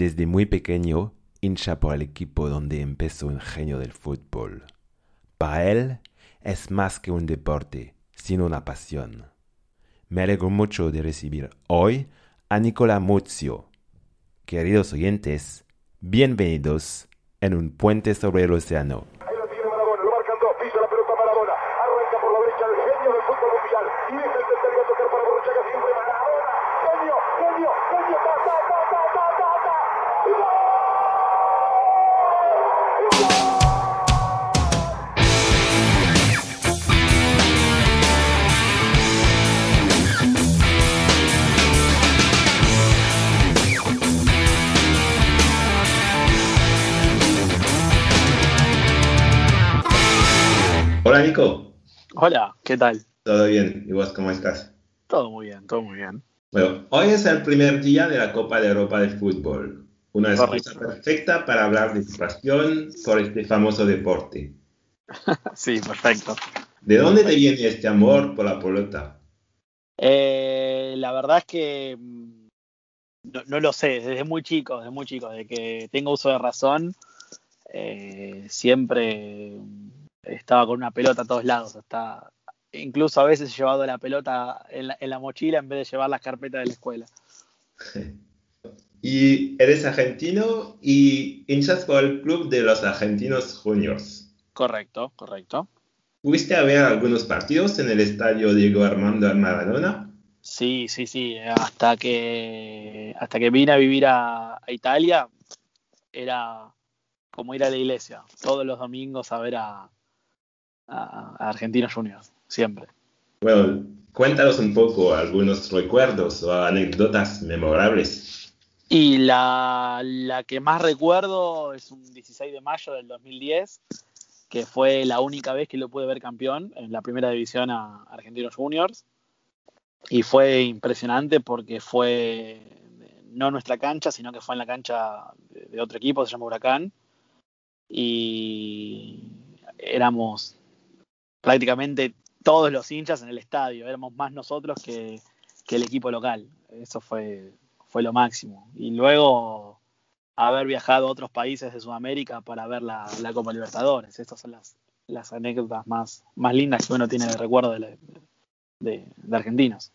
Desde muy pequeño, hincha por el equipo donde empezó el genio del fútbol. Para él, es más que un deporte, sino una pasión. Me alegro mucho de recibir hoy a Nicola Muzio. Queridos oyentes, bienvenidos en un puente sobre el océano. Hola, ¿qué tal? Todo bien, ¿y vos cómo estás? Todo muy bien, todo muy bien. Bueno, hoy es el primer día de la Copa de Europa de Fútbol. Una excusa perfecta para hablar de tu pasión por este famoso deporte. sí, perfecto. ¿De dónde te viene este amor por la pelota? Eh, la verdad es que mm, no, lo sé, desde muy chico, desde muy chico, desde que tengo uso de razón, eh, siempre estaba con una pelota a todos lados, hasta incluso a veces he llevado la pelota en la, mochila en vez de llevar las carpetas de la escuela. Y eres argentino y hinchas por el club de los argentinos juniors. Correcto, correcto. ¿Fuiste a ver algunos partidos en el estadio Diego Armando Maradona? Sí, sí, sí. Hasta que, hasta que vine a vivir a Italia, era como ir a la iglesia. Todos los domingos a ver a, a, Argentinos Juniors, siempre. Bueno, cuéntanos un poco algunos recuerdos o anécdotas memorables. Y la, la que más recuerdo es un 16 de mayo del 2010, que fue la única vez que lo pude ver campeón en la primera división a Argentinos Juniors. Y fue impresionante porque fue no nuestra cancha, sino que fue en la cancha de otro equipo, se llama Huracán. Y éramos prácticamente todos los hinchas en el estadio. Éramos más nosotros que, el equipo local. Eso fue, fue lo máximo. Y luego haber viajado a otros países de Sudamérica para ver la, Copa Libertadores. Estas son las, las anécdotas más, más lindas que uno tiene de recuerdo de, de, argentinos.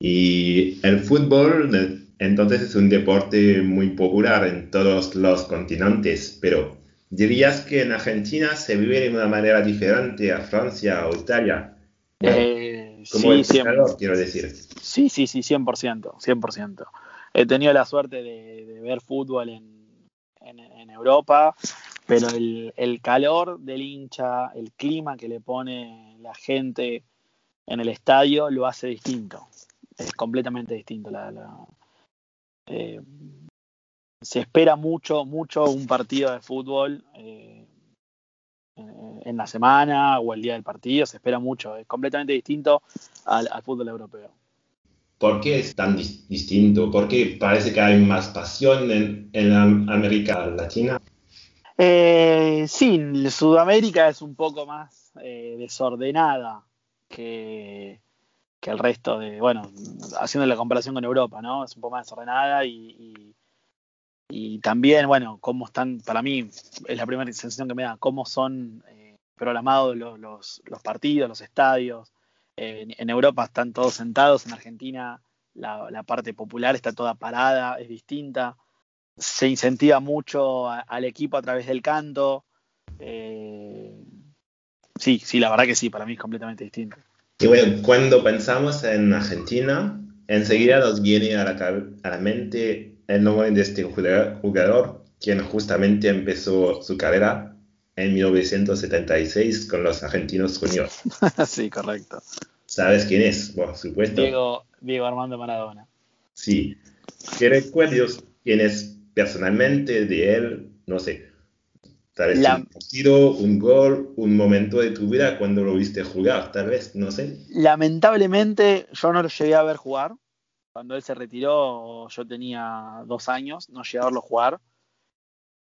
Y el fútbol entonces es un deporte muy popular en todos los continentes, pero ¿Dirías que en Argentina se vive de una manera diferente a Francia o Italia? Eh, como el calor, quiero decir. Sí, sí, sí, 100%, 100%. He tenido la suerte de, ver fútbol en, Europa, pero el, calor del hincha, el clima que le pone la gente en el estadio lo hace distinto. Es completamente distinto. La, eh, se espera mucho, mucho un partido de fútbol eh, en la semana o el día del partido, se espera mucho, es completamente distinto al, fútbol europeo. ¿Por qué es tan distinto? ¿Por qué parece que hay más pasión en, América Latina? Eh, sí, Sudamérica es un poco más eh, desordenada que, que, el resto de, bueno, haciendo la comparación con Europa, ¿no? Es un poco más desordenada y y también, bueno, cómo están, para mí es la primera sensación que me da, cómo son eh, programados los, los, partidos, los estadios. en, Europa están todos sentados, en Argentina la, parte popular está toda parada, es distinta. Se incentiva mucho al equipo a través del canto. Eh, sí, sí, la verdad que sí, para mí es completamente distinto. Y bueno, cuando pensamos en Argentina, enseguida nos viene a la, a la mente el nombre de este jugador, quien justamente empezó su carrera en 1976 con los Argentinos Juniors. sí, correcto. ¿Sabes quién es? Por supuesto. Diego, Diego Armando Maradona. Sí. ¿Qué recuerdos tienes personalmente de él? No sé. Tal vez un partido, un gol, un momento de tu vida cuando lo viste jugar, tal vez, no sé. Lamentablemente yo no lo llegué a ver jugar, cuando él se retiró, yo tenía dos años, no llegué a verlo jugar.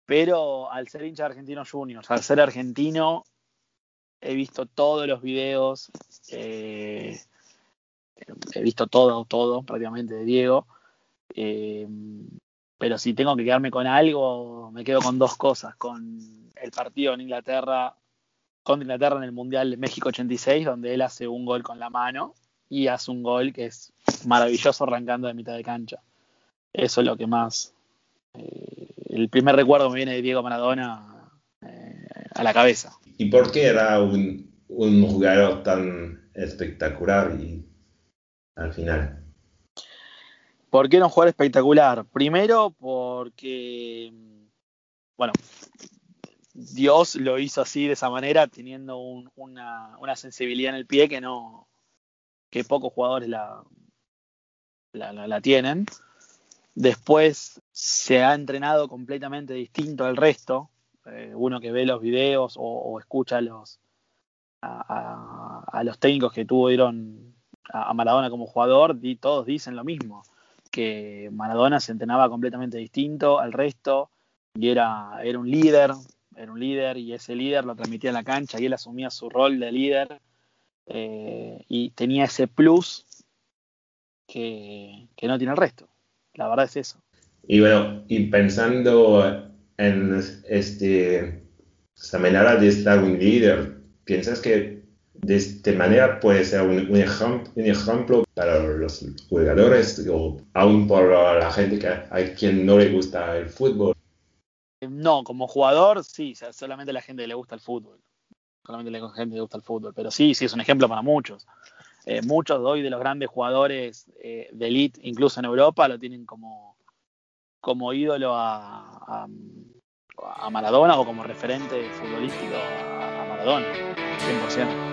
Pero al ser hincha de Argentinos Juniors, al ser argentino, he visto todos los videos, eh, he visto todo, todo prácticamente de Diego. Eh, pero si tengo que quedarme con algo, me quedo con dos cosas, con el partido en Inglaterra, contra Inglaterra en el Mundial de México 86, donde él hace un gol con la mano y hace un gol que es maravilloso arrancando de mitad de cancha. Eso es lo que más... Eh, el primer recuerdo me viene de Diego Maradona eh, a la cabeza. ¿Y por qué era un, un jugador tan espectacular y al final? ¿Por qué era un jugador espectacular? Primero porque, bueno, Dios lo hizo así de esa manera, teniendo un, una, sensibilidad en el pie que no, que pocos jugadores la, la, tienen. Después se ha entrenado completamente distinto al resto. Eh, uno que ve los videos o, escucha los, a, a, a, los técnicos que tuvieron a Maradona como jugador, y todos dicen lo mismo, que Maradona se entrenaba completamente distinto al resto y era, era un líder, era un líder y ese líder lo transmitía en la cancha y él asumía su rol de líder eh, y tenía ese plus que, que, no tiene el resto. La verdad es eso. Y bueno, y pensando en este, esta manera de estar un líder, ¿piensas que de esta manera puede ser un, ejemplo, un ejemplo para los jugadores o aún para la gente que, a quien no le gusta el fútbol? No, como jugador, sí, solamente la gente le gusta el fútbol. Solamente la gente le gusta el fútbol. Pero sí, sí, es un ejemplo para muchos. Eh, muchos hoy de los grandes jugadores eh, de elite, incluso en Europa, lo tienen como, como ídolo a, a, a Maradona o como referente futbolístico a, a Maradona, 100%.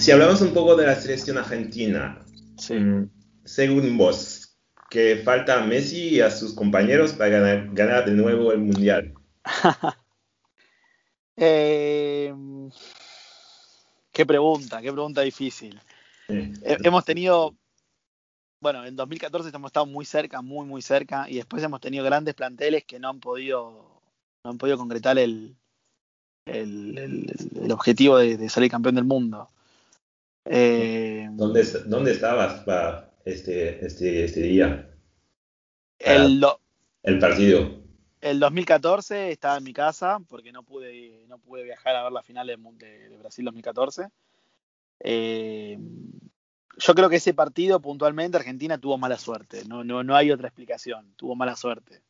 Si hablamos un poco de la selección argentina, Sí. mm, según vos, ¿qué falta a Messi y a sus compañeros para ganar, ganar de nuevo el Mundial? Eh, qué pregunta, qué pregunta difícil. He- hemos tenido, bueno, en 2014 hemos estado muy cerca, muy, muy cerca, y después hemos tenido grandes planteles que no han podido, no han podido concretar el, el, el- el objetivo de, de salir campeón del mundo. Eh, ¿Dónde, ¿Dónde estabas para este, este, este día? el, do- El partido. el 2014 estaba en mi casa porque no pude, no pude viajar a ver la final de, de- de Brasil 2014. Eh, yo creo que ese partido puntualmente Argentina tuvo mala suerte. No, no, no hay otra explicación. Tuvo mala suerte.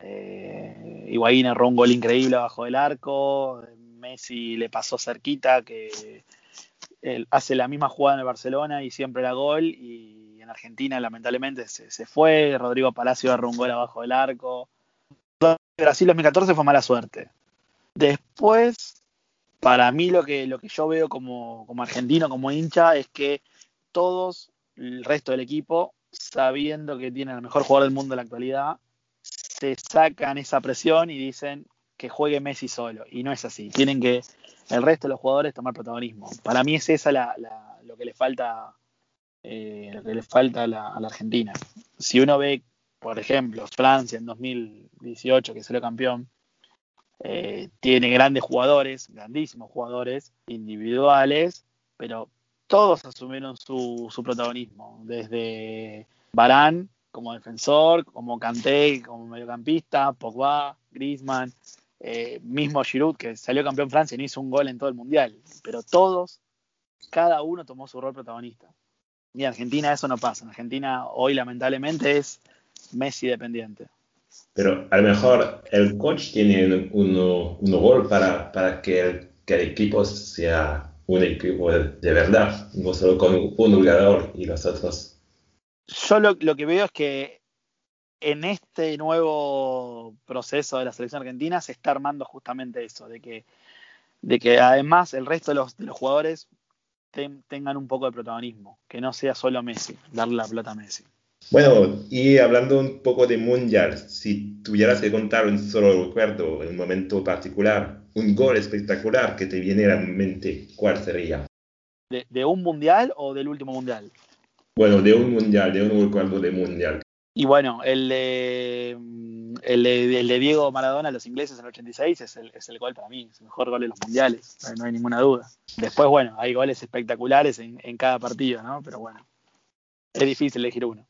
Eh, Higuaín erró un gol increíble abajo del arco. Messi le pasó cerquita que hace la misma jugada en el Barcelona y siempre era gol. Y en Argentina lamentablemente se, se fue. Rodrigo Palacio erró un gol abajo del arco. Brasil 2014 fue mala suerte. Después, para mí lo que, lo que yo veo como, como argentino, como hincha, es que todos, el resto del equipo, sabiendo que tienen el mejor jugador del mundo en la actualidad, se sacan esa presión y dicen que juegue Messi solo. Y no es así. Tienen que el resto de los jugadores tomar protagonismo. Para mí es esa la, la- lo que le falta, eh, lo que le falta a la, a la Argentina. Si uno ve por ejemplo, Francia en 2018, que salió campeón, eh, tiene grandes jugadores, grandísimos jugadores, individuales, pero todos asumieron su, su protagonismo, desde Barán como defensor, como Kanté como mediocampista, Pogba, Griezmann, eh, mismo Giroud, que salió campeón Francia y no hizo un gol en todo el Mundial, pero todos, cada uno tomó su rol protagonista. Y en Argentina eso no pasa, en Argentina hoy lamentablemente es Messi dependiente. Pero a lo mejor el coach tiene un, un rol para, para que, el, que el equipo sea un equipo de, de, verdad, no solo con un jugador y los otros. Yo lo, lo, que veo es que en este nuevo proceso de la selección argentina se está armando justamente eso, de que, de que además el resto de los, de los jugadores ten, tengan un poco de protagonismo, que no sea solo Messi, darle la plata a Messi. Bueno, y hablando un poco de Mundial, si tuvieras que contar un solo recuerdo, en un momento particular, un gol espectacular que te viene a la mente, ¿cuál sería? ¿De, de un Mundial o del último Mundial? Bueno, de un Mundial, de un recuerdo de Mundial. Y bueno, el de, el de, el de Diego Maradona, los ingleses en el 86, es el, es el gol para mí, es el mejor gol de los Mundiales, no hay ninguna duda. Después, bueno, hay goles espectaculares en, en cada partido, ¿no? Pero bueno, es difícil elegir uno.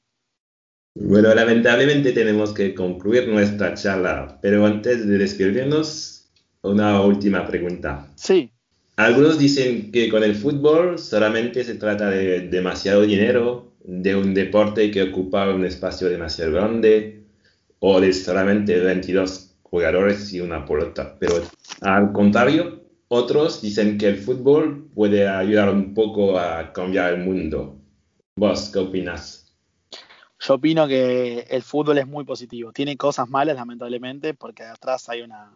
Bueno, lamentablemente tenemos que concluir nuestra charla, pero antes de despedirnos, una última pregunta. Sí. Algunos dicen que con el fútbol solamente se trata de demasiado dinero, de un deporte que ocupa un espacio demasiado grande, o de solamente 22 jugadores y una pelota. Pero al contrario, otros dicen que el fútbol puede ayudar un poco a cambiar el mundo. ¿Vos qué opinas? Yo opino que el fútbol es muy positivo. Tiene cosas malas, lamentablemente, porque atrás hay una,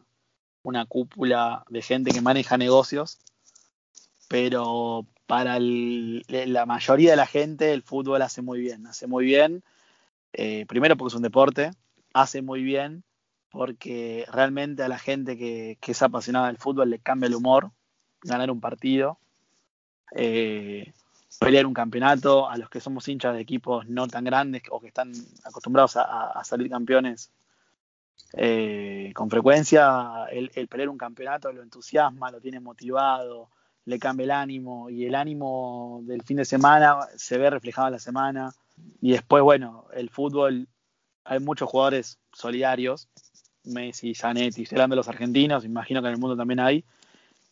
una cúpula de gente que maneja negocios. Pero para la mayoría de la gente, el fútbol hace muy bien. Hace muy bien, eh, primero porque es un deporte, hace muy bien porque realmente a la gente que, que es apasionada del fútbol le cambia el humor, ganar un partido. Eh, pelear un campeonato, a los que somos hinchas de equipos no tan grandes o que están acostumbrados a, salir campeones eh, con frecuencia, el, pelear un campeonato lo entusiasma, lo tiene motivado, le cambia el ánimo y el ánimo del fin de semana se ve reflejado en la semana. Y después, bueno, el fútbol, hay muchos jugadores solidarios, Messi, Zanetti, hablando de los argentinos, imagino que en el mundo también hay,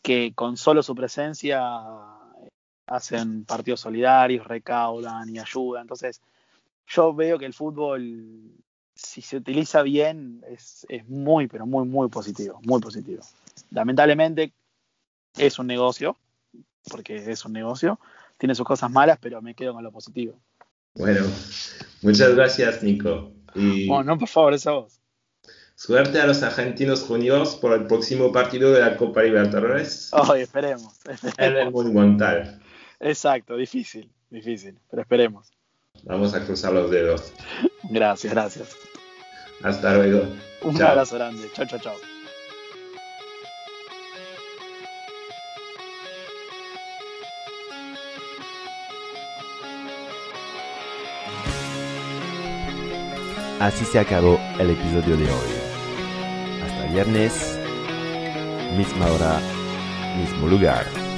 que con solo su presencia hacen partidos solidarios, recaudan y ayudan. Entonces, yo veo que el fútbol, si se utiliza bien, es, es, muy, pero muy, muy positivo, muy positivo. Lamentablemente es un negocio, porque es un negocio, tiene sus cosas malas, pero me quedo con lo positivo. Bueno, muchas gracias, Nico. Y bueno, no, por favor, es a vos. Suerte a los argentinos juniors por el próximo partido de la Copa Libertadores. Oh, esperemos, esperemos. En el Monumental. Exacto, difícil, difícil, pero esperemos. Vamos a cruzar los dedos. Gracias, gracias. Hasta luego. Un abrazo grande. Chao, chao, chao. Así se acabó el episodio de hoy. Hasta viernes, misma hora, mismo lugar.